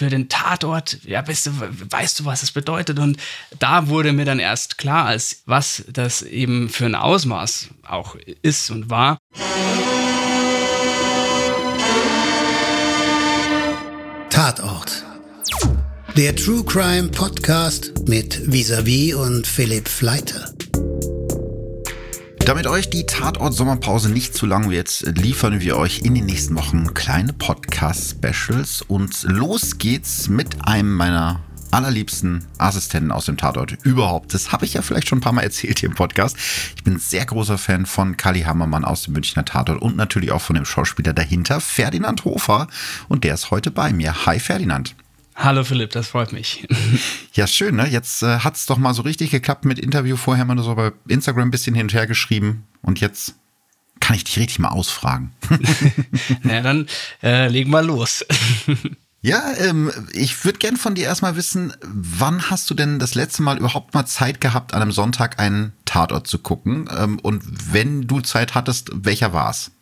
für den Tatort, ja, weißt du, weißt du, was das bedeutet? Und da wurde mir dann erst klar, als was das eben für ein Ausmaß auch ist und war. Tatort. Der True Crime Podcast mit Visavi und Philipp Fleiter. Damit euch die Tatort-Sommerpause nicht zu lang wird, liefern wir euch in den nächsten Wochen kleine Podcast-Specials. Und los geht's mit einem meiner allerliebsten Assistenten aus dem Tatort überhaupt. Das habe ich ja vielleicht schon ein paar Mal erzählt hier im Podcast. Ich bin sehr großer Fan von Kali Hammermann aus dem Münchner Tatort und natürlich auch von dem Schauspieler dahinter, Ferdinand Hofer. Und der ist heute bei mir. Hi Ferdinand. Hallo Philipp, das freut mich. Ja, schön, ne? Jetzt äh, hat es doch mal so richtig geklappt mit Interview. Vorher mal nur so bei Instagram ein bisschen hin und her geschrieben. Und jetzt kann ich dich richtig mal ausfragen. Na, dann äh, legen wir los. Ja, ähm, ich würde gern von dir erstmal wissen, wann hast du denn das letzte Mal überhaupt mal Zeit gehabt, an einem Sonntag einen Tatort zu gucken? Ähm, und wenn du Zeit hattest, welcher war's?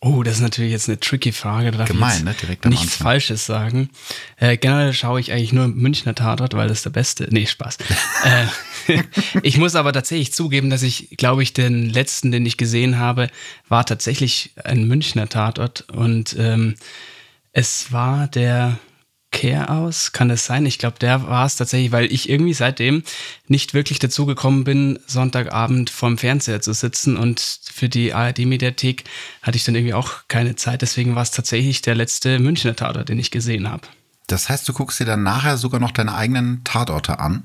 Oh, das ist natürlich jetzt eine tricky Frage. Da darf Gemein, ich ne? Direkt am nichts Anfang. Falsches sagen. Äh, generell schaue ich eigentlich nur Münchner Tatort, weil das ist der beste. Nee, Spaß. äh, ich muss aber tatsächlich zugeben, dass ich, glaube ich, den letzten, den ich gesehen habe, war tatsächlich ein Münchner Tatort. Und ähm, es war der Care aus, kann das sein? Ich glaube, der war es tatsächlich, weil ich irgendwie seitdem nicht wirklich dazu gekommen bin, Sonntagabend vorm Fernseher zu sitzen und für die ARD-Mediathek hatte ich dann irgendwie auch keine Zeit. Deswegen war es tatsächlich der letzte Münchner Tatort, den ich gesehen habe. Das heißt, du guckst dir dann nachher sogar noch deine eigenen Tatorte an?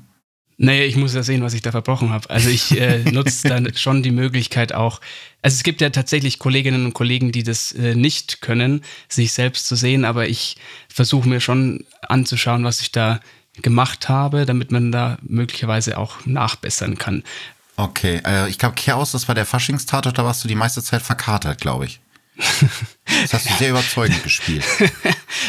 Naja, ich muss ja sehen, was ich da verbrochen habe. Also ich äh, nutze dann schon die Möglichkeit auch. Also es gibt ja tatsächlich Kolleginnen und Kollegen, die das äh, nicht können, sich selbst zu sehen, aber ich versuche mir schon anzuschauen, was ich da gemacht habe, damit man da möglicherweise auch nachbessern kann. Okay, äh, ich glaube, Chaos, das war der Faschingstatort, da warst du die meiste Zeit verkatert, glaube ich. Das hast du sehr überzeugend gespielt.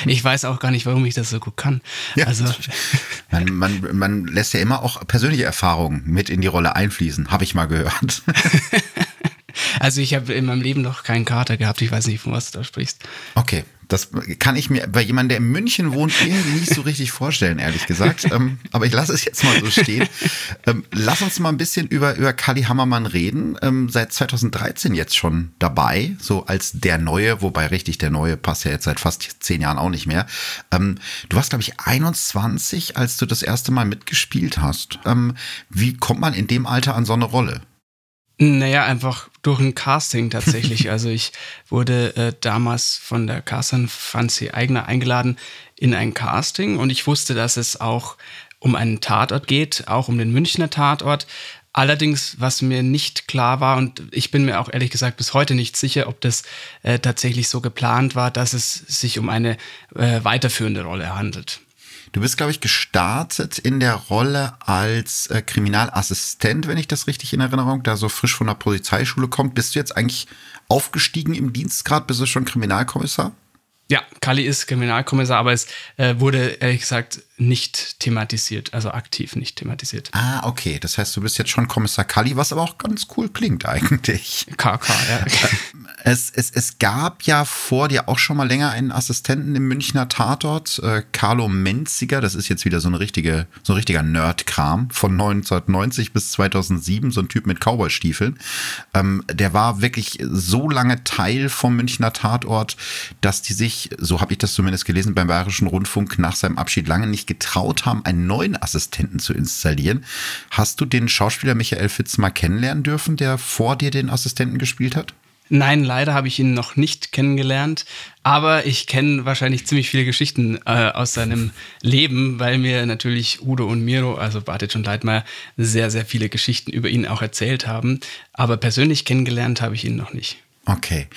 Ich weiß auch gar nicht, warum ich das so gut kann. Ja. Also Man, man, man lässt ja immer auch persönliche Erfahrungen mit in die Rolle einfließen, habe ich mal gehört. Also ich habe in meinem Leben noch keinen Kater gehabt. Ich weiß nicht, von was du da sprichst. Okay, das kann ich mir bei jemandem, der in München wohnt, irgendwie nicht so richtig vorstellen, ehrlich gesagt. Ähm, aber ich lasse es jetzt mal so stehen. Ähm, lass uns mal ein bisschen über, über Kali Hammermann reden. Ähm, seit 2013 jetzt schon dabei, so als der Neue, wobei richtig der Neue passt ja jetzt seit fast zehn Jahren auch nicht mehr. Ähm, du warst, glaube ich, 21, als du das erste Mal mitgespielt hast. Ähm, wie kommt man in dem Alter an so eine Rolle? Naja, einfach durch ein Casting tatsächlich. also ich wurde äh, damals von der Casterin Franzi Eigner eingeladen in ein Casting und ich wusste, dass es auch um einen Tatort geht, auch um den Münchner Tatort. Allerdings, was mir nicht klar war, und ich bin mir auch ehrlich gesagt bis heute nicht sicher, ob das äh, tatsächlich so geplant war, dass es sich um eine äh, weiterführende Rolle handelt. Du bist, glaube ich, gestartet in der Rolle als äh, Kriminalassistent, wenn ich das richtig in Erinnerung, da so frisch von der Polizeischule kommt. Bist du jetzt eigentlich aufgestiegen im Dienstgrad? Bist du schon Kriminalkommissar? Ja, Kali ist Kriminalkommissar, aber es äh, wurde ehrlich gesagt nicht thematisiert, also aktiv nicht thematisiert. Ah, okay. Das heißt, du bist jetzt schon Kommissar Kalli, was aber auch ganz cool klingt eigentlich. KK, ja. Es, es, es gab ja vor dir auch schon mal länger einen Assistenten im Münchner Tatort, äh, Carlo Menziger. Das ist jetzt wieder so, eine richtige, so ein richtiger Nerd-Kram von 1990 bis 2007, so ein Typ mit Cowboystiefeln. Ähm, der war wirklich so lange Teil vom Münchner Tatort, dass die sich, so habe ich das zumindest gelesen, beim Bayerischen Rundfunk nach seinem Abschied lange nicht getraut haben, einen neuen Assistenten zu installieren. Hast du den Schauspieler Michael Fitz mal kennenlernen dürfen, der vor dir den Assistenten gespielt hat? Nein, leider habe ich ihn noch nicht kennengelernt, aber ich kenne wahrscheinlich ziemlich viele Geschichten äh, aus seinem Leben, weil mir natürlich Udo und Miro, also Bartic und Leitmeier, sehr, sehr viele Geschichten über ihn auch erzählt haben. Aber persönlich kennengelernt habe ich ihn noch nicht. Okay.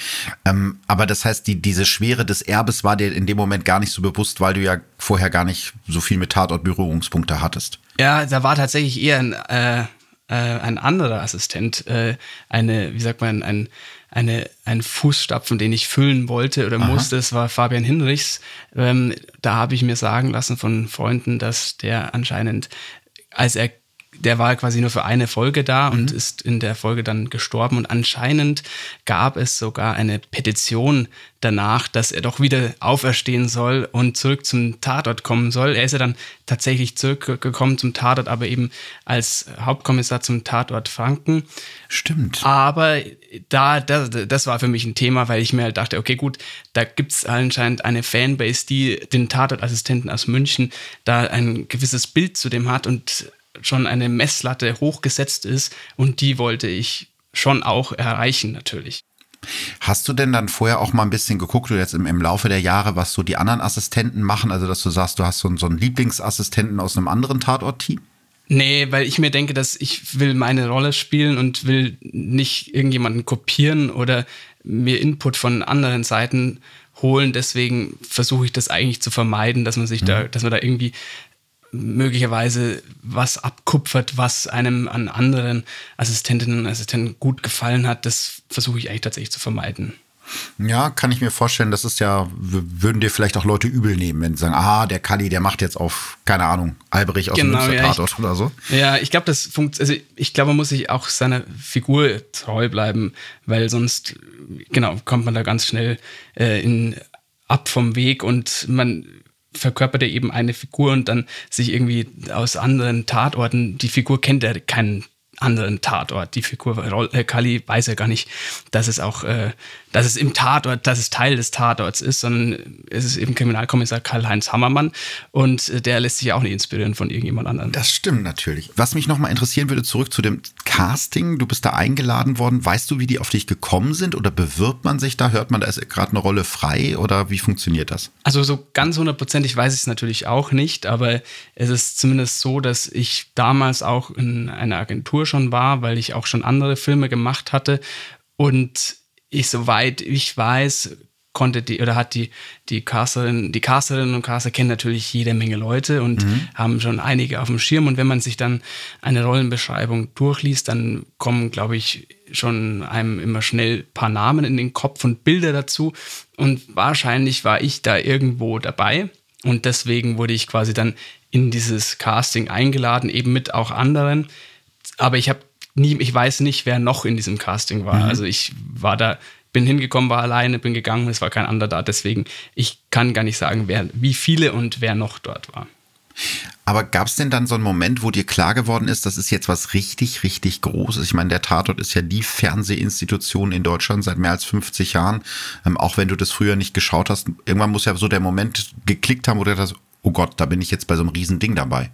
Ähm, aber das heißt, die, diese Schwere des Erbes war dir in dem Moment gar nicht so bewusst, weil du ja vorher gar nicht so viel mit Tatort-Berührungspunkte hattest. Ja, da war tatsächlich eher ein, äh, äh, ein anderer Assistent, äh, eine, wie sagt man, ein, eine, ein Fußstapfen, den ich füllen wollte oder Aha. musste. Das war Fabian Hinrichs. Ähm, da habe ich mir sagen lassen von Freunden, dass der anscheinend, als er der war quasi nur für eine Folge da und mhm. ist in der Folge dann gestorben. Und anscheinend gab es sogar eine Petition danach, dass er doch wieder auferstehen soll und zurück zum Tatort kommen soll. Er ist ja dann tatsächlich zurückgekommen zum Tatort, aber eben als Hauptkommissar zum Tatort Franken. Stimmt. Aber da, das, das war für mich ein Thema, weil ich mir halt dachte, okay, gut, da gibt es anscheinend eine Fanbase, die den Tatortassistenten aus München da ein gewisses Bild zu dem hat und schon eine Messlatte hochgesetzt ist und die wollte ich schon auch erreichen natürlich. Hast du denn dann vorher auch mal ein bisschen geguckt, oder jetzt im, im Laufe der Jahre, was so die anderen Assistenten machen? Also, dass du sagst, du hast so, so einen Lieblingsassistenten aus einem anderen Tatort-Team? Nee, weil ich mir denke, dass ich will meine Rolle spielen und will nicht irgendjemanden kopieren oder mir Input von anderen Seiten holen. Deswegen versuche ich das eigentlich zu vermeiden, dass man sich mhm. da, dass man da irgendwie möglicherweise was abkupfert, was einem an anderen Assistentinnen und Assistenten gut gefallen hat, das versuche ich eigentlich tatsächlich zu vermeiden. Ja, kann ich mir vorstellen, das ist ja, würden dir vielleicht auch Leute übel nehmen, wenn sie sagen, ah, der Kali, der macht jetzt auf, keine Ahnung, Alberich aus genau, dem ja, Tatort oder so. Ja, ich glaube, das funktioniert, also ich glaube, man muss sich auch seiner Figur treu bleiben, weil sonst, genau, kommt man da ganz schnell äh, in, ab vom Weg und man verkörpert er eben eine Figur und dann sich irgendwie aus anderen Tatorten, die Figur kennt er keinen anderen Tatort. Die Figur äh, Kali weiß ja gar nicht, dass es auch, äh, dass es im Tatort, dass es Teil des Tatorts ist, sondern es ist eben Kriminalkommissar Karl-Heinz Hammermann und äh, der lässt sich auch nicht inspirieren von irgendjemand anderem. Das stimmt natürlich. Was mich nochmal interessieren würde, zurück zu dem Casting. Du bist da eingeladen worden. Weißt du, wie die auf dich gekommen sind oder bewirbt man sich da? Hört man, da ist gerade eine Rolle frei oder wie funktioniert das? Also so ganz hundertprozentig weiß ich es natürlich auch nicht, aber es ist zumindest so, dass ich damals auch in einer Agentur schon war, weil ich auch schon andere Filme gemacht hatte. Und ich, soweit ich weiß, konnte die oder hat die die Casterin, die Casterinnen und Caster kennen natürlich jede Menge Leute und mhm. haben schon einige auf dem Schirm. Und wenn man sich dann eine Rollenbeschreibung durchliest, dann kommen, glaube ich, schon einem immer schnell ein paar Namen in den Kopf und Bilder dazu. Und wahrscheinlich war ich da irgendwo dabei. Und deswegen wurde ich quasi dann in dieses Casting eingeladen, eben mit auch anderen, aber ich habe nie, ich weiß nicht, wer noch in diesem Casting war. Mhm. Also ich war da, bin hingekommen, war alleine, bin gegangen, es war kein anderer da. Deswegen, ich kann gar nicht sagen, wer, wie viele und wer noch dort war. Aber gab es denn dann so einen Moment, wo dir klar geworden ist, das ist jetzt was richtig, richtig Großes? Ich meine, der Tatort ist ja die Fernsehinstitution in Deutschland seit mehr als 50 Jahren. Ähm, auch wenn du das früher nicht geschaut hast, irgendwann muss ja so der Moment geklickt haben, wo du das, oh Gott, da bin ich jetzt bei so einem riesen Ding dabei.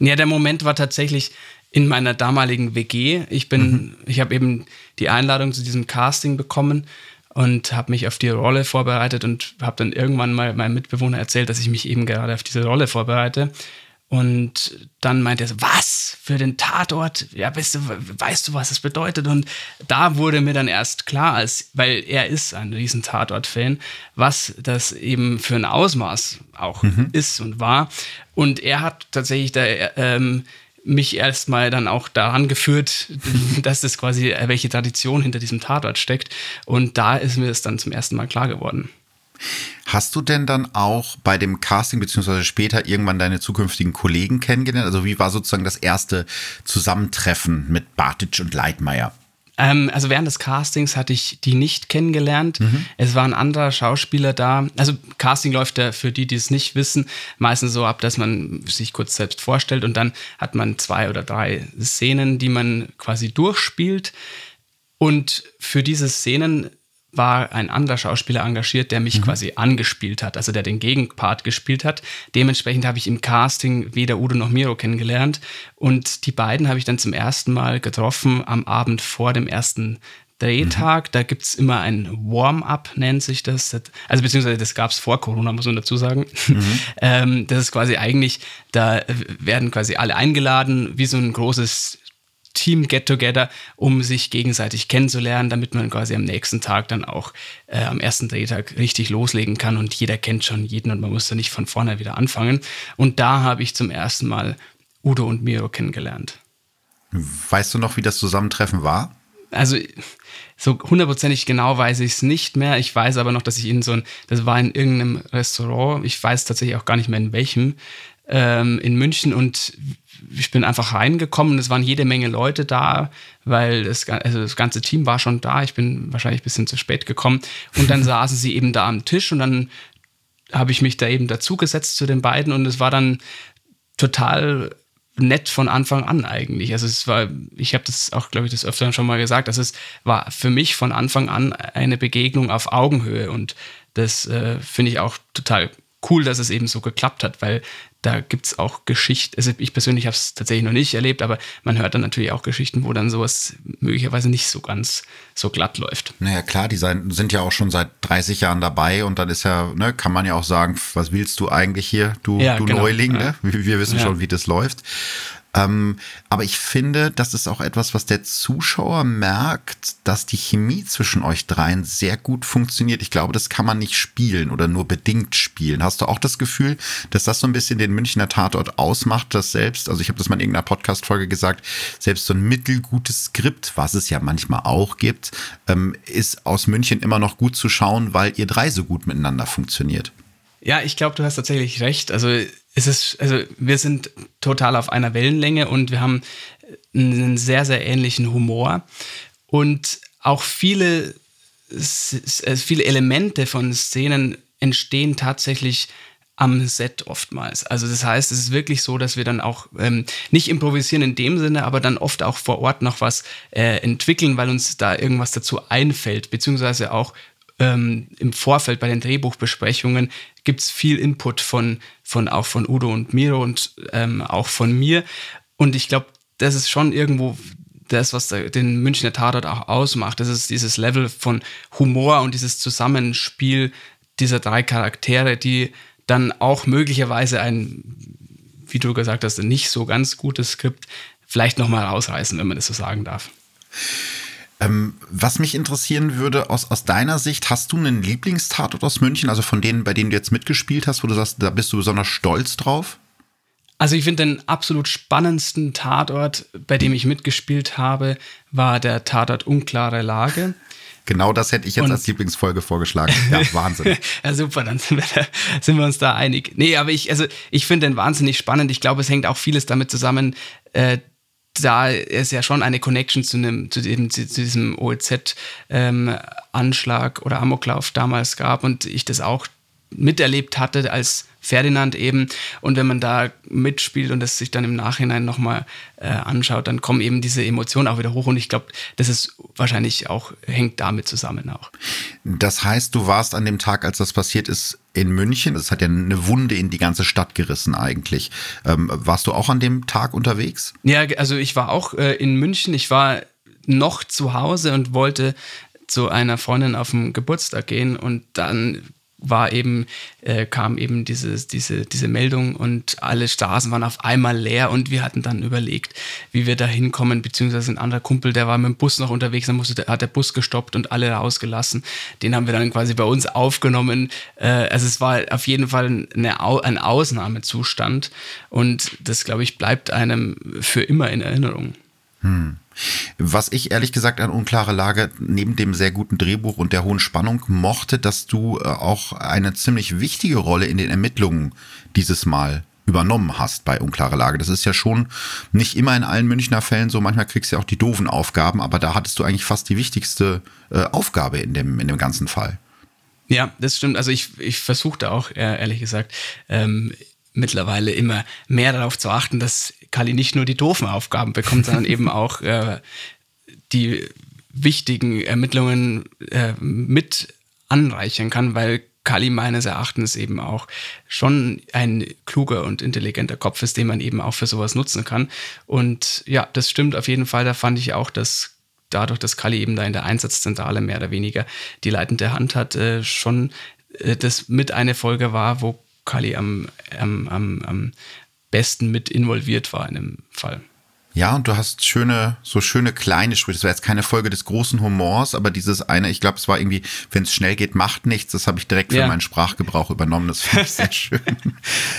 Ja, der Moment war tatsächlich, in meiner damaligen WG. Ich bin, mhm. ich habe eben die Einladung zu diesem Casting bekommen und habe mich auf die Rolle vorbereitet und habe dann irgendwann mal meinem Mitbewohner erzählt, dass ich mich eben gerade auf diese Rolle vorbereite. Und dann meinte er so, was für den Tatort? Ja, weißt du, weißt du, was das bedeutet? Und da wurde mir dann erst klar, als, weil er ist ein riesen Tatort-Fan, was das eben für ein Ausmaß auch mhm. ist und war. Und er hat tatsächlich da ähm, mich erstmal dann auch daran geführt, dass das quasi, äh, welche Tradition hinter diesem Tatort steckt. Und da ist mir das dann zum ersten Mal klar geworden. Hast du denn dann auch bei dem Casting beziehungsweise später irgendwann deine zukünftigen Kollegen kennengelernt? Also wie war sozusagen das erste Zusammentreffen mit Bartic und Leitmeier? Ähm, also während des Castings hatte ich die nicht kennengelernt. Mhm. Es war ein anderer Schauspieler da. Also Casting läuft ja für die, die es nicht wissen, meistens so ab, dass man sich kurz selbst vorstellt und dann hat man zwei oder drei Szenen, die man quasi durchspielt. Und für diese Szenen war ein anderer Schauspieler engagiert, der mich mhm. quasi angespielt hat, also der den Gegenpart gespielt hat. Dementsprechend habe ich im Casting weder Udo noch Miro kennengelernt. Und die beiden habe ich dann zum ersten Mal getroffen am Abend vor dem ersten Drehtag. Mhm. Da gibt es immer ein Warm-up, nennt sich das. Also beziehungsweise das gab es vor Corona, muss man dazu sagen. Mhm. ähm, das ist quasi eigentlich, da werden quasi alle eingeladen, wie so ein großes Team Get-Together, um sich gegenseitig kennenzulernen, damit man quasi am nächsten Tag dann auch äh, am ersten Drehtag richtig loslegen kann und jeder kennt schon jeden und man muss da nicht von vorne wieder anfangen. Und da habe ich zum ersten Mal Udo und Miro kennengelernt. Weißt du noch, wie das Zusammentreffen war? Also so hundertprozentig genau weiß ich es nicht mehr. Ich weiß aber noch, dass ich in so ein, das war in irgendeinem Restaurant, ich weiß tatsächlich auch gar nicht mehr in welchem, ähm, in München und ich bin einfach reingekommen und es waren jede Menge Leute da, weil das, also das ganze Team war schon da. Ich bin wahrscheinlich ein bisschen zu spät gekommen. Und dann saßen sie eben da am Tisch und dann habe ich mich da eben dazugesetzt zu den beiden und es war dann total nett von Anfang an eigentlich. Also es war, ich habe das auch, glaube ich, das öfter schon mal gesagt, dass es war für mich von Anfang an eine Begegnung auf Augenhöhe und das äh, finde ich auch total cool, dass es eben so geklappt hat, weil da gibt es auch Geschichten, also ich persönlich habe es tatsächlich noch nicht erlebt, aber man hört dann natürlich auch Geschichten, wo dann sowas möglicherweise nicht so ganz so glatt läuft. Naja, klar, die sind ja auch schon seit 30 Jahren dabei und dann ist ja, ne, kann man ja auch sagen, was willst du eigentlich hier, du, ja, du genau, Neuling, ne? Wir, wir wissen ja. schon, wie das läuft. Ähm, aber ich finde, das ist auch etwas, was der Zuschauer merkt, dass die Chemie zwischen euch dreien sehr gut funktioniert. Ich glaube, das kann man nicht spielen oder nur bedingt spielen. Hast du auch das Gefühl, dass das so ein bisschen den Münchner Tatort ausmacht, dass selbst, also ich habe das mal in irgendeiner Podcast-Folge gesagt, selbst so ein mittelgutes Skript, was es ja manchmal auch gibt, ähm, ist aus München immer noch gut zu schauen, weil ihr drei so gut miteinander funktioniert. Ja, ich glaube, du hast tatsächlich recht. Also es ist, also wir sind total auf einer Wellenlänge und wir haben einen sehr, sehr ähnlichen Humor. Und auch viele, äh, viele Elemente von Szenen entstehen tatsächlich am Set oftmals. Also das heißt, es ist wirklich so, dass wir dann auch ähm, nicht improvisieren in dem Sinne, aber dann oft auch vor Ort noch was äh, entwickeln, weil uns da irgendwas dazu einfällt, beziehungsweise auch ähm, im Vorfeld bei den Drehbuchbesprechungen gibt es viel Input von, von auch von Udo und Miro und ähm, auch von mir. Und ich glaube, das ist schon irgendwo das, was den Münchner Tatort auch ausmacht. Das ist dieses Level von Humor und dieses Zusammenspiel dieser drei Charaktere, die dann auch möglicherweise ein, wie du gesagt hast, nicht so ganz gutes Skript vielleicht nochmal rausreißen, wenn man das so sagen darf. Ähm, was mich interessieren würde, aus, aus deiner Sicht, hast du einen Lieblingstatort aus München, also von denen, bei denen du jetzt mitgespielt hast, wo du sagst, da bist du besonders stolz drauf? Also ich finde den absolut spannendsten Tatort, bei dem ich mitgespielt habe, war der Tatort Unklare Lage. Genau das hätte ich jetzt Und, als Lieblingsfolge vorgeschlagen. Ja, Wahnsinn. ja, super, dann sind wir, da, sind wir, uns da einig. Nee, aber ich, also ich finde den wahnsinnig spannend. Ich glaube, es hängt auch vieles damit zusammen, äh, da es ja schon eine Connection zu, einem, zu, dem, zu diesem OEZ-Anschlag ähm, oder Amoklauf damals gab und ich das auch miterlebt hatte als Ferdinand eben. Und wenn man da mitspielt und das sich dann im Nachhinein nochmal äh, anschaut, dann kommen eben diese Emotionen auch wieder hoch. Und ich glaube, das ist wahrscheinlich auch, hängt damit zusammen auch. Das heißt, du warst an dem Tag, als das passiert ist, in München. Das hat ja eine Wunde in die ganze Stadt gerissen eigentlich. Ähm, warst du auch an dem Tag unterwegs? Ja, also ich war auch äh, in München. Ich war noch zu Hause und wollte zu einer Freundin auf den Geburtstag gehen und dann war eben, äh, kam eben dieses, diese, diese Meldung und alle Straßen waren auf einmal leer und wir hatten dann überlegt, wie wir da hinkommen, beziehungsweise ein anderer Kumpel, der war mit dem Bus noch unterwegs, dann musste, hat der Bus gestoppt und alle rausgelassen. Den haben wir dann quasi bei uns aufgenommen. Äh, also es war auf jeden Fall eine, ein Ausnahmezustand und das, glaube ich, bleibt einem für immer in Erinnerung. Hm. Was ich ehrlich gesagt an unklare Lage neben dem sehr guten Drehbuch und der hohen Spannung mochte, dass du äh, auch eine ziemlich wichtige Rolle in den Ermittlungen dieses Mal übernommen hast bei unklare Lage. Das ist ja schon nicht immer in allen Münchner Fällen so. Manchmal kriegst du ja auch die doofen Aufgaben, aber da hattest du eigentlich fast die wichtigste äh, Aufgabe in dem, in dem ganzen Fall. Ja, das stimmt. Also ich, ich versuchte auch, ehrlich gesagt, ähm, mittlerweile immer mehr darauf zu achten, dass Kali nicht nur die doofen Aufgaben bekommt, sondern eben auch äh, die wichtigen Ermittlungen äh, mit anreichern kann, weil Kali meines Erachtens eben auch schon ein kluger und intelligenter Kopf ist, den man eben auch für sowas nutzen kann. Und ja, das stimmt auf jeden Fall. Da fand ich auch, dass dadurch, dass Kali eben da in der Einsatzzentrale mehr oder weniger die leitende Hand hat, äh, schon äh, das mit eine Folge war, wo Kali am, am, am, am besten mit involviert war in dem Fall. Ja, und du hast schöne, so schöne kleine Sprüche. Das war jetzt keine Folge des großen Humors, aber dieses eine, ich glaube, es war irgendwie, wenn es schnell geht, macht nichts. Das habe ich direkt ja. für meinen Sprachgebrauch übernommen. Das finde ich sehr schön.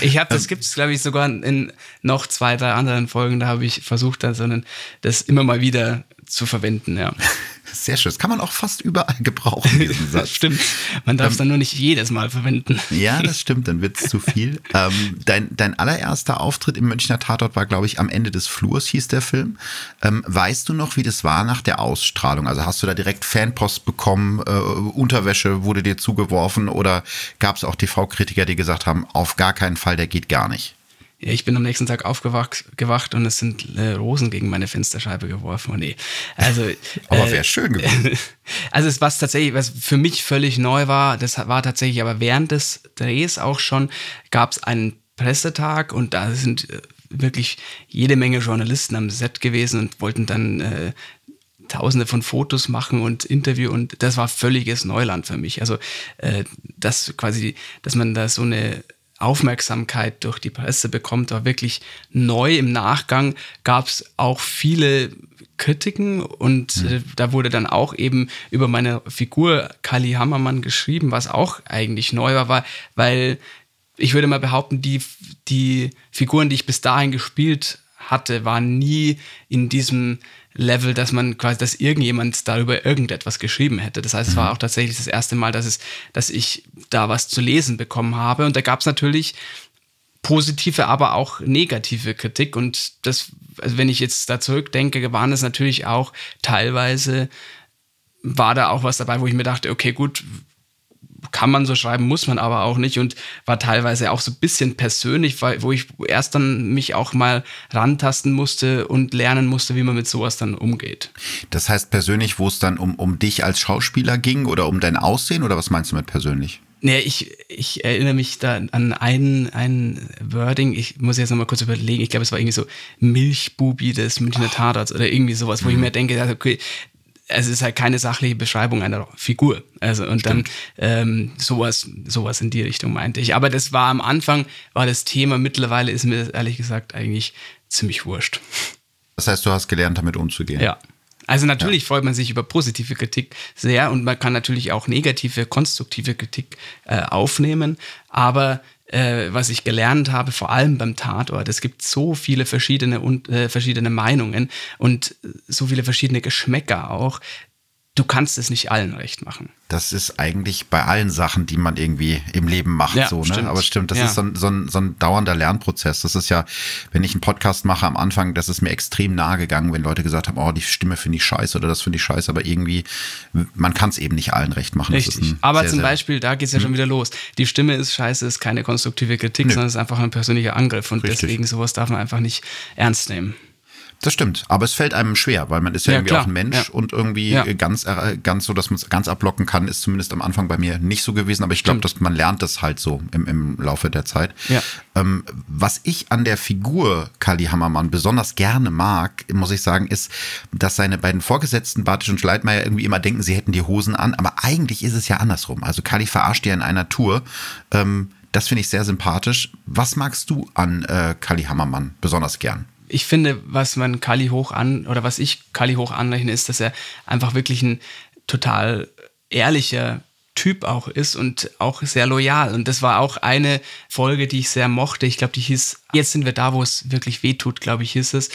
ich habe, das gibt es, glaube ich, sogar in noch zwei, drei anderen Folgen. Da habe ich versucht, das, das immer mal wieder zu verwenden, ja. Sehr schön. Das kann man auch fast überall gebrauchen, diesen Satz. stimmt. Man darf es ähm, dann nur nicht jedes Mal verwenden. Ja, das stimmt, dann wird es zu viel. Ähm, dein, dein allererster Auftritt im Münchner Tatort war, glaube ich, am Ende des Flurs, hieß der Film. Ähm, weißt du noch, wie das war nach der Ausstrahlung? Also hast du da direkt Fanpost bekommen, äh, Unterwäsche wurde dir zugeworfen oder gab es auch TV-Kritiker, die gesagt haben, auf gar keinen Fall, der geht gar nicht? Ich bin am nächsten Tag aufgewacht gewacht und es sind äh, Rosen gegen meine Fensterscheibe geworfen. Und nee, also. aber wäre äh, schön gewesen. Also es was tatsächlich, was für mich völlig neu war, das war tatsächlich, aber während des Drehs auch schon, gab es einen Pressetag und da sind äh, wirklich jede Menge Journalisten am Set gewesen und wollten dann äh, tausende von Fotos machen und Interview und das war völliges Neuland für mich. Also äh, das quasi, dass man da so eine Aufmerksamkeit durch die Presse bekommt, war wirklich neu. Im Nachgang gab es auch viele Kritiken und mhm. äh, da wurde dann auch eben über meine Figur Kali Hammermann geschrieben, was auch eigentlich neu war, war weil ich würde mal behaupten, die, die Figuren, die ich bis dahin gespielt hatte, waren nie in diesem Level, dass man quasi, dass irgendjemand darüber irgendetwas geschrieben hätte. Das heißt, es war mhm. auch tatsächlich das erste Mal, dass es, dass ich da was zu lesen bekommen habe. Und da gab es natürlich positive, aber auch negative Kritik. Und das, also wenn ich jetzt da zurückdenke, waren es natürlich auch teilweise, war da auch was dabei, wo ich mir dachte, okay, gut, kann man so schreiben, muss man aber auch nicht und war teilweise auch so ein bisschen persönlich, weil, wo ich erst dann mich auch mal rantasten musste und lernen musste, wie man mit sowas dann umgeht. Das heißt persönlich, wo es dann um, um dich als Schauspieler ging oder um dein Aussehen oder was meinst du mit persönlich? Nee, ich, ich erinnere mich da an ein, ein Wording, ich muss jetzt nochmal kurz überlegen, ich glaube, es war irgendwie so Milchbubi des Münchner Tatorts oder irgendwie sowas, wo mhm. ich mir denke, okay, es ist halt keine sachliche Beschreibung einer Figur. Also und Stimmt. dann ähm, sowas, sowas in die Richtung meinte ich. Aber das war am Anfang, war das Thema, mittlerweile ist mir das ehrlich gesagt eigentlich ziemlich wurscht. Das heißt, du hast gelernt, damit umzugehen. Ja. Also natürlich ja. freut man sich über positive Kritik sehr und man kann natürlich auch negative, konstruktive Kritik äh, aufnehmen, aber äh, was ich gelernt habe, vor allem beim Tatort. Es gibt so viele verschiedene, äh, verschiedene Meinungen und so viele verschiedene Geschmäcker auch. Du kannst es nicht allen recht machen. Das ist eigentlich bei allen Sachen, die man irgendwie im Leben macht, ja, so, ne? Stimmt. Aber stimmt, das ja. ist so ein, so, ein, so ein dauernder Lernprozess. Das ist ja, wenn ich einen Podcast mache am Anfang, das ist mir extrem nahe gegangen, wenn Leute gesagt haben, oh, die Stimme finde ich scheiße oder das finde ich scheiße, aber irgendwie, man kann es eben nicht allen recht machen. Richtig. aber sehr, zum Beispiel, da geht es ja schon hm? wieder los. Die Stimme ist scheiße, ist keine konstruktive Kritik, Nö. sondern ist einfach ein persönlicher Angriff und Richtig. deswegen sowas darf man einfach nicht ernst nehmen. Das stimmt, aber es fällt einem schwer, weil man ist ja, ja irgendwie klar. auch ein Mensch ja. und irgendwie ja. ganz, äh, ganz so, dass man es ganz abblocken kann, ist zumindest am Anfang bei mir nicht so gewesen, aber ich glaube, dass man lernt das halt so im, im Laufe der Zeit. Ähm, was ich an der Figur Kali Hammermann besonders gerne mag, muss ich sagen, ist, dass seine beiden Vorgesetzten, Bartisch und Schleitmeier, irgendwie immer denken, sie hätten die Hosen an, aber eigentlich ist es ja andersrum. Also Kali verarscht ja in einer Tour. Ähm, das finde ich sehr sympathisch. Was magst du an äh, Kali Hammermann besonders gern? Ich finde, was man Kali hoch an oder was ich Kali hoch anrechne, ist, dass er einfach wirklich ein total ehrlicher Typ auch ist und auch sehr loyal. Und das war auch eine Folge, die ich sehr mochte. Ich glaube, die hieß, jetzt sind wir da, wo es wirklich weh tut, glaube ich, hieß es.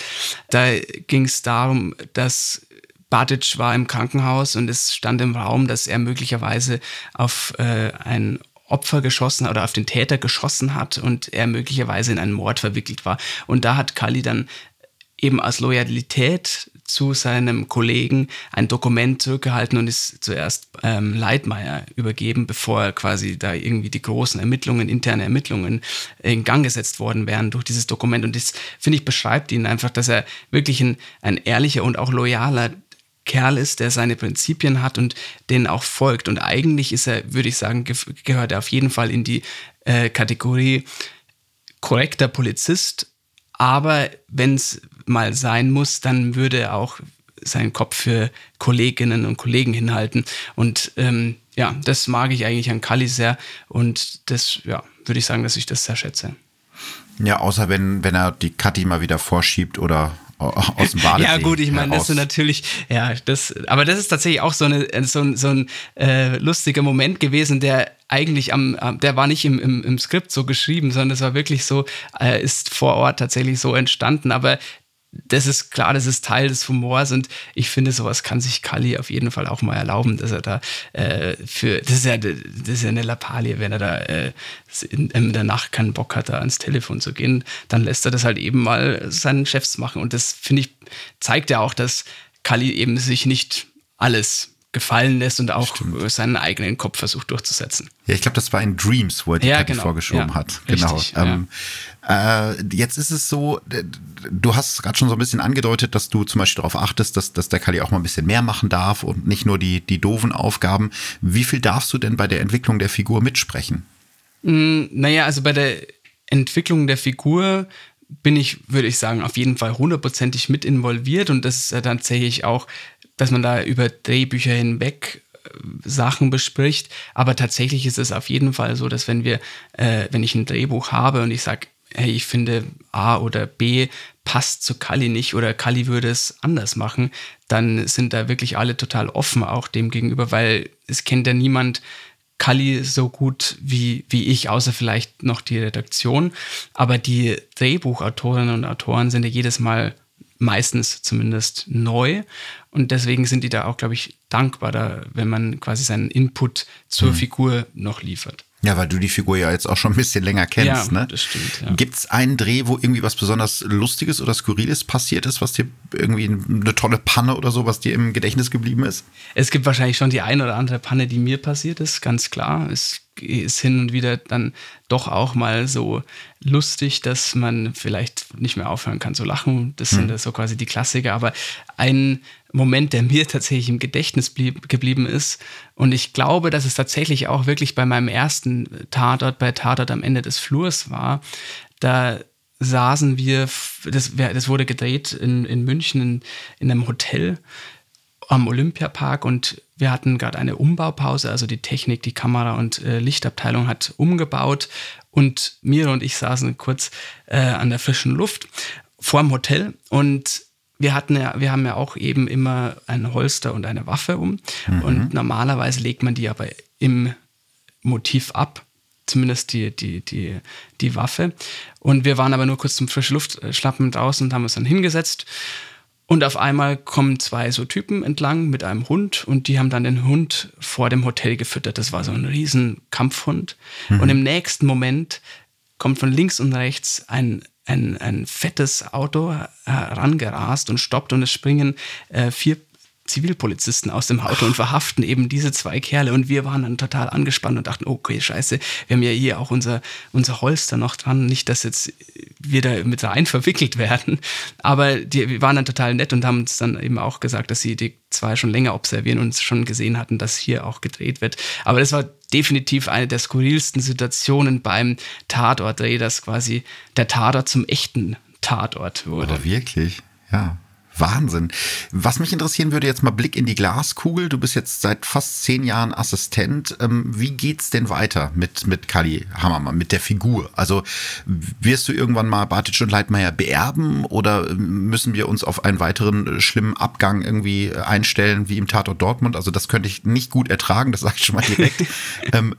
Da ging es darum, dass Batic war im Krankenhaus und es stand im Raum, dass er möglicherweise auf äh, ein Opfer geschossen oder auf den Täter geschossen hat und er möglicherweise in einen Mord verwickelt war. Und da hat Kali dann eben aus Loyalität zu seinem Kollegen ein Dokument zurückgehalten und ist zuerst ähm, Leitmeier übergeben, bevor quasi da irgendwie die großen Ermittlungen, interne Ermittlungen in Gang gesetzt worden wären durch dieses Dokument. Und das, finde ich, beschreibt ihn einfach, dass er wirklich ein, ein ehrlicher und auch loyaler Kerl ist, der seine Prinzipien hat und denen auch folgt. Und eigentlich ist er, würde ich sagen, gehört er auf jeden Fall in die äh, Kategorie korrekter Polizist. Aber wenn es mal sein muss, dann würde er auch seinen Kopf für Kolleginnen und Kollegen hinhalten. Und ähm, ja, das mag ich eigentlich an Kali sehr. Und das, ja, würde ich sagen, dass ich das sehr schätze. Ja, außer wenn, wenn er die Kathi mal wieder vorschiebt oder aus dem Badesee. ja gut, ich meine, das ist natürlich, ja, das, aber das ist tatsächlich auch so, eine, so, so ein äh, lustiger Moment gewesen, der eigentlich am, der war nicht im, im, im Skript so geschrieben, sondern es war wirklich so, äh, ist vor Ort tatsächlich so entstanden, aber das ist klar, das ist Teil des Humors und ich finde, sowas kann sich Kali auf jeden Fall auch mal erlauben, dass er da äh, für, das ist ja, das ist ja eine Lappalie, wenn er da äh, in, in, der Nacht keinen Bock hat, da ans Telefon zu gehen, dann lässt er das halt eben mal seinen Chefs machen und das finde ich, zeigt ja auch, dass Kali eben sich nicht alles gefallen lässt und auch Stimmt. seinen eigenen Kopf versucht durchzusetzen. Ja, ich glaube, das war in Dreams, wo er die ja, genau. vorgeschoben ja, hat. Genau. Richtig, ähm, ja. äh, jetzt ist es so, du hast gerade schon so ein bisschen angedeutet, dass du zum Beispiel darauf achtest, dass, dass der Kali auch mal ein bisschen mehr machen darf und nicht nur die, die doofen Aufgaben. Wie viel darfst du denn bei der Entwicklung der Figur mitsprechen? Mm, naja, also bei der Entwicklung der Figur bin ich, würde ich sagen, auf jeden Fall hundertprozentig mit involviert und das ist ja tatsächlich auch dass man da über Drehbücher hinweg äh, Sachen bespricht. Aber tatsächlich ist es auf jeden Fall so, dass wenn wir, äh, wenn ich ein Drehbuch habe und ich sage, hey, ich finde A oder B passt zu Kali nicht oder Kali würde es anders machen, dann sind da wirklich alle total offen auch dem gegenüber, weil es kennt ja niemand Kali so gut wie, wie ich, außer vielleicht noch die Redaktion. Aber die Drehbuchautorinnen und Autoren sind ja jedes Mal meistens zumindest neu. Und deswegen sind die da auch, glaube ich, dankbar, da, wenn man quasi seinen Input zur mhm. Figur noch liefert. Ja, weil du die Figur ja jetzt auch schon ein bisschen länger kennst, ja, ne? Das stimmt. Ja. Gibt es einen Dreh, wo irgendwie was besonders Lustiges oder Skurriles passiert ist, was dir irgendwie eine tolle Panne oder so, was dir im Gedächtnis geblieben ist? Es gibt wahrscheinlich schon die eine oder andere Panne, die mir passiert ist, ganz klar. Es ist hin und wieder dann doch auch mal so lustig, dass man vielleicht nicht mehr aufhören kann zu lachen. Das sind hm. so quasi die Klassiker. Aber ein Moment, der mir tatsächlich im Gedächtnis blieb, geblieben ist, und ich glaube, dass es tatsächlich auch wirklich bei meinem ersten Tatort, bei Tatort am Ende des Flurs war, da saßen wir, das, das wurde gedreht in, in München in, in einem Hotel am Olympiapark und wir hatten gerade eine Umbaupause, also die Technik, die Kamera und äh, Lichtabteilung hat umgebaut und Mira und ich saßen kurz äh, an der frischen Luft vorm Hotel und wir hatten ja, wir haben ja auch eben immer ein Holster und eine Waffe um mhm. und normalerweise legt man die aber im Motiv ab zumindest die, die, die, die Waffe. Und wir waren aber nur kurz zum frische Luft schlappen draußen und haben uns dann hingesetzt und auf einmal kommen zwei so Typen entlang mit einem Hund und die haben dann den Hund vor dem Hotel gefüttert. Das war so ein riesen Kampfhund. Mhm. Und im nächsten Moment kommt von links und rechts ein, ein, ein fettes Auto herangerast und stoppt und es springen äh, vier Zivilpolizisten aus dem Auto und verhaften eben diese zwei Kerle. Und wir waren dann total angespannt und dachten, okay, scheiße, wir haben ja hier auch unser, unser Holster noch dran. Nicht, dass jetzt wir da mit rein verwickelt werden. Aber die, wir waren dann total nett und haben uns dann eben auch gesagt, dass sie die zwei schon länger observieren und schon gesehen hatten, dass hier auch gedreht wird. Aber das war definitiv eine der skurrilsten Situationen beim Tatortdreh, dass quasi der Tatort zum echten Tatort wurde. Aber wirklich, ja. Wahnsinn. Was mich interessieren würde, jetzt mal Blick in die Glaskugel. Du bist jetzt seit fast zehn Jahren Assistent. Ähm, wie geht's denn weiter mit, mit Kali Hammermann, mit der Figur? Also wirst du irgendwann mal Bartic und Leitmeier beerben oder müssen wir uns auf einen weiteren schlimmen Abgang irgendwie einstellen, wie im Tatort Dortmund? Also das könnte ich nicht gut ertragen, das sage ich schon mal direkt. ähm,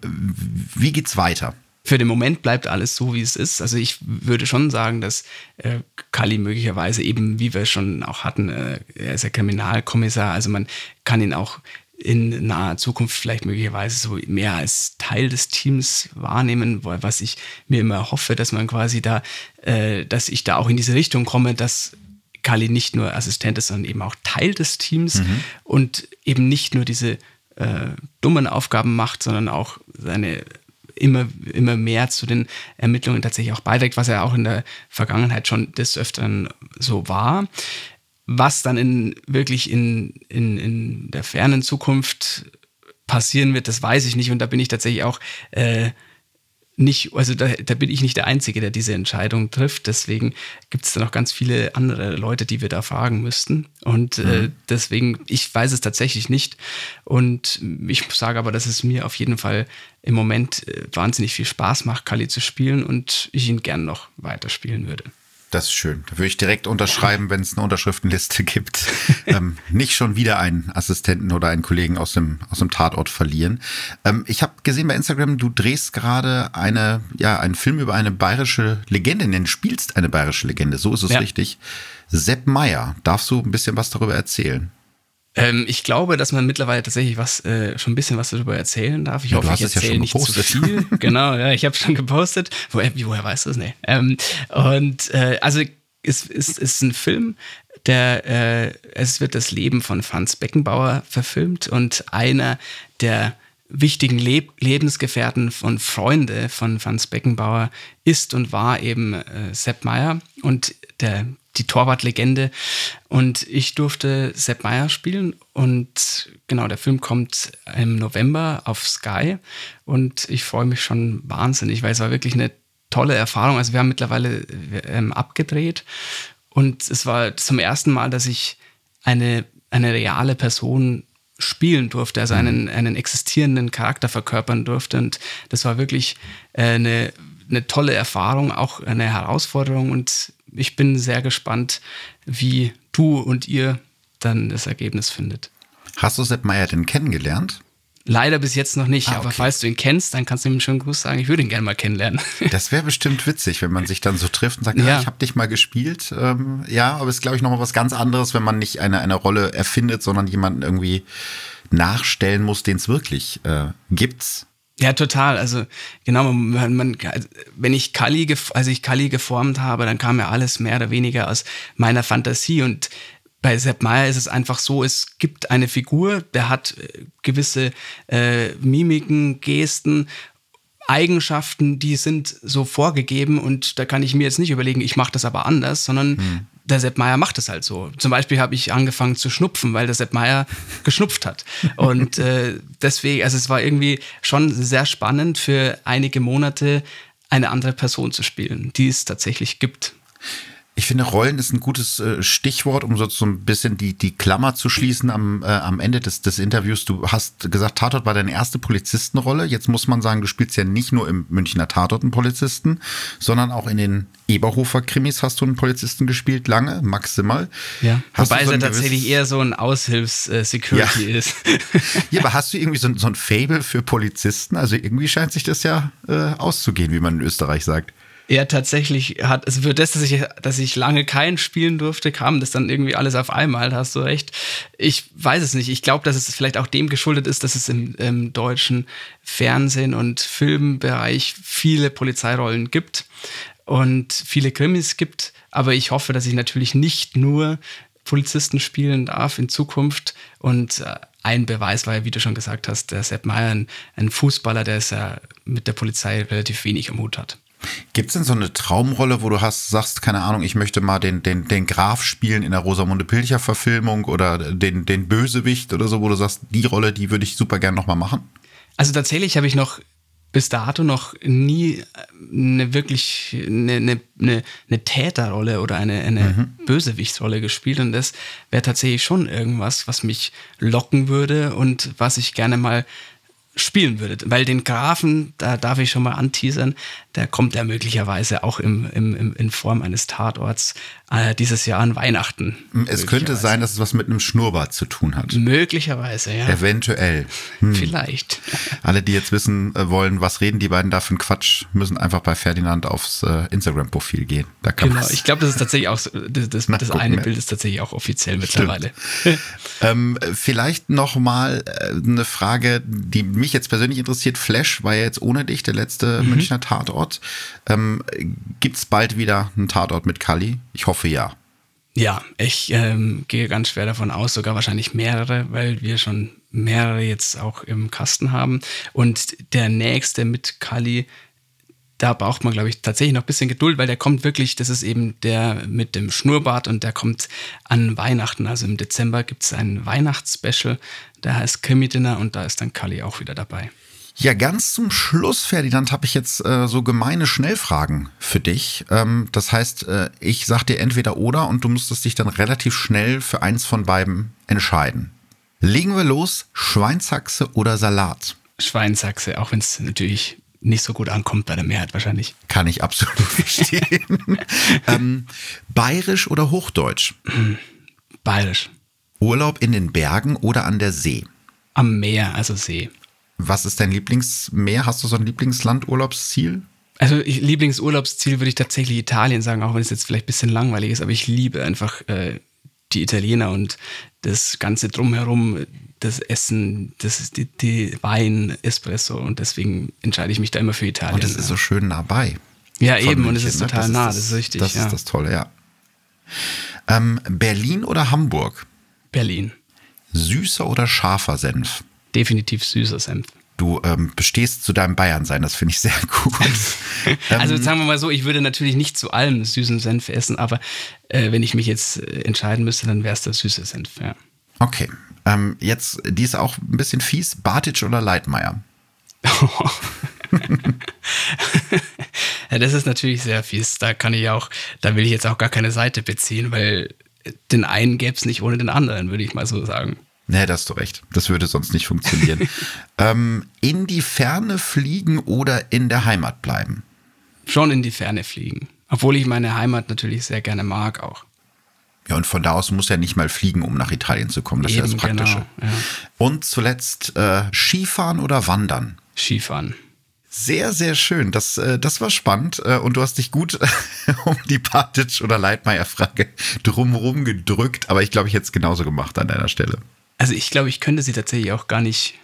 wie geht's weiter? Für den Moment bleibt alles so, wie es ist. Also ich würde schon sagen, dass äh, Kali möglicherweise eben, wie wir schon auch hatten, äh, er ist ja Kriminalkommissar, also man kann ihn auch in naher Zukunft vielleicht möglicherweise so mehr als Teil des Teams wahrnehmen, was ich mir immer hoffe, dass man quasi da, äh, dass ich da auch in diese Richtung komme, dass Kali nicht nur Assistent ist, sondern eben auch Teil des Teams mhm. und eben nicht nur diese äh, dummen Aufgaben macht, sondern auch seine immer, immer mehr zu den Ermittlungen tatsächlich auch beiträgt, was ja auch in der Vergangenheit schon des Öfteren so war. Was dann in, wirklich in, in, in der fernen Zukunft passieren wird, das weiß ich nicht. Und da bin ich tatsächlich auch äh, nicht, also da, da, bin ich nicht der Einzige, der diese Entscheidung trifft. Deswegen gibt es da noch ganz viele andere Leute, die wir da fragen müssten. Und äh, mhm. äh, deswegen, ich weiß es tatsächlich nicht. Und ich sage aber, dass es mir auf jeden Fall im Moment äh, wahnsinnig viel Spaß macht, Kali zu spielen und ich ihn gern noch weiterspielen würde. Das ist schön. Da würde ich direkt unterschreiben, wenn es eine Unterschriftenliste gibt. ähm, nicht schon wieder einen Assistenten oder einen Kollegen aus dem, aus dem Tatort verlieren. Ähm, ich habe gesehen bei Instagram, du drehst gerade eine, ja, einen Film über eine bayerische Legende, denn du spielst eine bayerische Legende, so ist es ja. richtig. Sepp Meier, darfst du ein bisschen was darüber erzählen? Ähm, ich glaube, dass man mittlerweile tatsächlich was äh, schon ein bisschen was darüber erzählen darf. Ich ja, hoffe, ich erzähle ja nicht zu viel. genau, ja, ich habe schon gepostet. Woher, woher weißt du das? Nee. Ähm, und äh, also es ist, ist ein Film, der äh, es wird das Leben von Franz Beckenbauer verfilmt und einer der wichtigen Leb Lebensgefährten von Freunde von Franz Beckenbauer ist und war eben äh, Sepp Meyer und der die Torwartlegende. Und ich durfte Sepp Meyer spielen. Und genau, der Film kommt im November auf Sky. Und ich freue mich schon wahnsinnig, weil es war wirklich eine tolle Erfahrung. Also wir haben mittlerweile ähm, abgedreht. Und es war zum ersten Mal, dass ich eine, eine reale Person spielen durfte, also einen, mhm. einen existierenden Charakter verkörpern durfte. Und das war wirklich äh, eine, eine tolle Erfahrung, auch eine Herausforderung. Und ich bin sehr gespannt, wie du und ihr dann das Ergebnis findet. Hast du Sepp Meyer denn kennengelernt? Leider bis jetzt noch nicht, ah, okay. aber falls du ihn kennst, dann kannst du ihm einen schönen Gruß sagen. Ich würde ihn gerne mal kennenlernen. Das wäre bestimmt witzig, wenn man sich dann so trifft und sagt, ja. ah, ich habe dich mal gespielt. Ähm, ja, aber es ist, glaube ich, nochmal was ganz anderes, wenn man nicht eine, eine Rolle erfindet, sondern jemanden irgendwie nachstellen muss, den es wirklich äh, gibt. Ja, total. Also genau, man, man, wenn ich Kali, als ich Kali geformt habe, dann kam ja alles mehr oder weniger aus meiner Fantasie und bei Sepp Meyer ist es einfach so, es gibt eine Figur, der hat äh, gewisse äh, Mimiken, Gesten Eigenschaften, die sind so vorgegeben und da kann ich mir jetzt nicht überlegen, ich mache das aber anders, sondern hm. Der Sepp Meier macht es halt so. Zum Beispiel habe ich angefangen zu schnupfen, weil der Sepp Meier geschnupft hat. Und äh, deswegen, also es war irgendwie schon sehr spannend für einige Monate eine andere Person zu spielen, die es tatsächlich gibt. Ich finde, Rollen ist ein gutes äh, Stichwort, um so, ein bisschen die, die Klammer zu schließen am, äh, am Ende des, des Interviews. Du hast gesagt, Tatort war deine erste Polizistenrolle. Jetzt muss man sagen, du spielst ja nicht nur im Münchner Tatort einen Polizisten, sondern auch in den Eberhofer-Krimis hast du einen Polizisten gespielt, lange, maximal. Ja, hast wobei so er tatsächlich eher so ein Aushilfs-Security äh, ja. ist. ja, aber hast du irgendwie so, so ein Fable für Polizisten? Also irgendwie scheint sich das ja äh, auszugehen, wie man in Österreich sagt. Ja, tatsächlich hat, also für das, dass ich, dass ich lange keinen spielen durfte, kam das dann irgendwie alles auf einmal, da hast du recht. Ich weiß es nicht. Ich glaube, dass es vielleicht auch dem geschuldet ist, dass es im, im deutschen Fernsehen und Filmbereich viele Polizeirollen gibt und viele Krimis gibt. Aber ich hoffe, dass ich natürlich nicht nur Polizisten spielen darf in Zukunft. Und äh, ein Beweis war ja, wie du schon gesagt hast, der Sepp Meyer, ein, ein Fußballer, der es ja mit der Polizei relativ wenig am Hut hat. Gibt es denn so eine Traumrolle, wo du hast, sagst, keine Ahnung, ich möchte mal den, den, den Graf spielen in der Rosamunde Pilcher Verfilmung oder den, den Bösewicht oder so, wo du sagst, die Rolle, die würde ich super gern nochmal machen? Also tatsächlich habe ich noch bis dato noch nie eine wirklich eine, eine, eine, eine Täterrolle oder eine, eine mhm. Bösewichtsrolle gespielt und das wäre tatsächlich schon irgendwas, was mich locken würde und was ich gerne mal spielen würdet. Weil den Grafen, da darf ich schon mal anteasern, der kommt ja möglicherweise auch im, im, im, in Form eines Tatorts äh, dieses Jahr an Weihnachten. Es könnte sein, dass es was mit einem Schnurrbart zu tun hat. Möglicherweise, ja. Eventuell. Hm. Vielleicht. Alle, die jetzt wissen äh, wollen, was reden die beiden da für einen Quatsch, müssen einfach bei Ferdinand aufs äh, Instagram-Profil gehen. Da kann genau, ich glaube, das ist tatsächlich auch, das, das, das eine Bild ist tatsächlich auch offiziell mittlerweile. ähm, vielleicht noch mal äh, eine Frage, die mich jetzt persönlich interessiert. Flash war ja jetzt ohne dich der letzte mhm. Münchner Tatort. Ähm, Gibt es bald wieder einen Tatort mit Kali? Ich hoffe ja. Ja, ich ähm, gehe ganz schwer davon aus, sogar wahrscheinlich mehrere, weil wir schon mehrere jetzt auch im Kasten haben. Und der nächste mit Kali, da braucht man, glaube ich, tatsächlich noch ein bisschen Geduld, weil der kommt wirklich, das ist eben der mit dem Schnurrbart und der kommt an Weihnachten. Also im Dezember gibt es ein Weihnachtsspecial, der heißt Krimi-Dinner und da ist dann Kali auch wieder dabei. Ja, ganz zum Schluss, Ferdinand, habe ich jetzt äh, so gemeine Schnellfragen für dich. Ähm, das heißt, äh, ich sag dir entweder oder und du musstest dich dann relativ schnell für eins von beiden entscheiden. Legen wir los, Schweinshaxe oder Salat? Schweinshaxe, auch wenn es natürlich nicht so gut ankommt bei der Mehrheit wahrscheinlich. Kann ich absolut verstehen. ähm, Bayerisch oder Hochdeutsch? Bayerisch. Urlaub in den Bergen oder an der See? Am Meer, also See. Was ist dein Lieblingsmeer? Hast du so ein Lieblingsland-Urlaubsziel? Also ich, Lieblingsurlaubsziel würde ich tatsächlich Italien sagen, auch wenn es jetzt vielleicht ein bisschen langweilig ist, aber ich liebe einfach äh, die Italiener und das Ganze drumherum, das Essen, das ist die, die Wein, Espresso und deswegen entscheide ich mich da immer für Italien. Und es ist so schön nah bei. Ja, eben, und es München, ist ne? total Das ist nah, das- das ist richtig. Das ja. ist das Tolle, ja. Ähm, Berlin oder Hamburg? Berlin. Süßer oder scharfer Senf? Definitiv süßer Senf. Du ähm, bestehst zu deinem Bayern-Sein, das finde ich sehr gut. Ähm, Also sagen wir mal so, ich würde natürlich nicht zu allem süßen Senf essen, aber äh, wenn ich mich jetzt äh, entscheiden müsste, dann wäre es der süße Senf, ja. Okay, ähm, jetzt, die ist auch ein bisschen fies. Bartic oder Leitmeier? ja, das ist natürlich sehr fies. Da kann ich auch, da will ich jetzt auch gar keine Seite beziehen, weil den einen gäbe es nicht ohne den anderen, würde ich mal so sagen. Nee, da hast du recht. Das würde sonst nicht funktionieren. ähm, in die Ferne fliegen oder in der Heimat bleiben? Schon in die Ferne fliegen. Obwohl ich meine Heimat natürlich sehr gerne mag auch. Ja, und von da aus muss er nicht mal fliegen, um nach Italien zu kommen. Das ist ja das Eben, Praktische. genau, ja. Und zuletzt äh, Skifahren oder Wandern? Skifahren. Sehr, sehr schön. Das, äh, das war spannend äh, und du hast dich gut um die Bartic- oder Leitmeier-Frage drumherum gedrückt, aber ich glaube, ich hätte es genauso gemacht an deiner Stelle. Also ich glaube, ich könnte sie tatsächlich auch gar nicht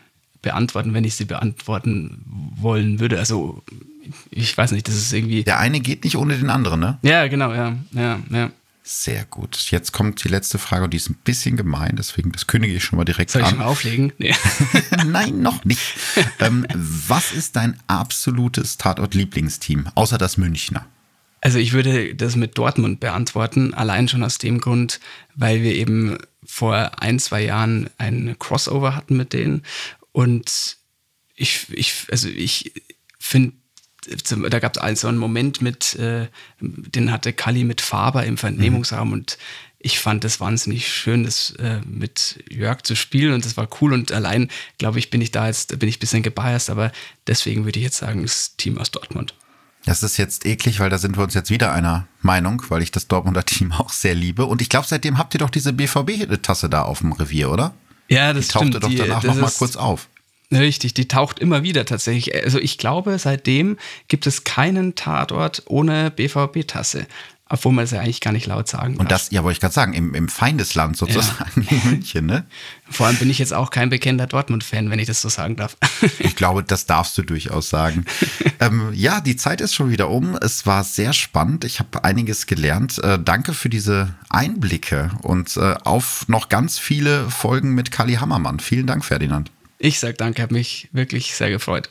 beantworten, wenn ich sie beantworten wollen würde. Also ich weiß nicht, das ist irgendwie. Der eine geht nicht ohne den anderen, ne? Ja, genau, ja, ja, ja. Sehr gut. Jetzt kommt die letzte Frage und die ist ein bisschen gemein, deswegen das kündige ich schon mal direkt Soll ich an. mal auflegen? Nee. Nein, noch nicht. ähm, was ist dein absolutes Tatort-Lieblingsteam, außer das Münchner? Also ich würde das mit Dortmund beantworten, allein schon aus dem Grund, weil wir eben vor ein, zwei Jahren ein Crossover hatten mit denen. Und ich, ich also ich finde, da gab es so einen Moment mit, äh, den hatte Kali mit Faber im Vernehmungsraum und ich fand das wahnsinnig schön, das äh, mit Jörg zu spielen und das war cool und allein, glaube ich, bin ich da jetzt, bin ich ein bisschen gebiased, aber deswegen würde ich jetzt sagen, das Team aus Dortmund. Das ist jetzt eklig, weil da sind wir uns jetzt wieder einer Meinung, weil ich das Dortmunder Team auch sehr liebe. Und ich glaube, seitdem habt ihr doch diese BVB-Tasse da auf dem Revier, oder? Ja, das Die tauchte stimmt. doch danach nochmal kurz auf. Richtig, die taucht immer wieder tatsächlich. Also ich glaube, seitdem gibt es keinen Tatort ohne BVB-Tasse. Obwohl man es ja eigentlich gar nicht laut sagen Und darf. das, ja, wollte ich gerade sagen, im, im Feindesland sozusagen in München, ne? Vor allem bin ich jetzt auch kein bekennender Dortmund-Fan, wenn ich das so sagen darf. Ich glaube, das darfst du durchaus sagen. ähm, ja, die Zeit ist schon wieder um. Es war sehr spannend. Ich habe einiges gelernt. Äh, danke für diese Einblicke und äh, auf noch ganz viele Folgen mit Kali Hammermann. Vielen Dank, Ferdinand. Ich sag danke, habe mich wirklich sehr gefreut.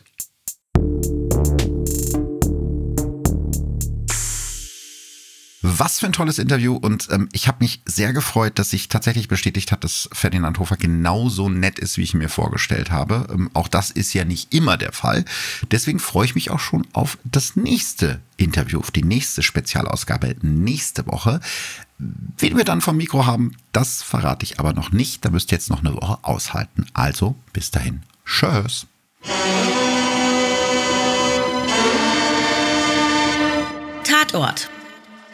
Was für ein tolles Interview und ähm, ich habe mich sehr gefreut, dass sich tatsächlich bestätigt hat, dass Ferdinand Hofer genauso nett ist, wie ich mir vorgestellt habe. Ähm, auch das ist ja nicht immer der Fall. Deswegen freue ich mich auch schon auf das nächste Interview, auf die nächste Spezialausgabe nächste Woche. Wen wir dann vom Mikro haben, das verrate ich aber noch nicht. Da müsst ihr jetzt noch eine Woche aushalten. Also bis dahin. Tschüss. Tatort.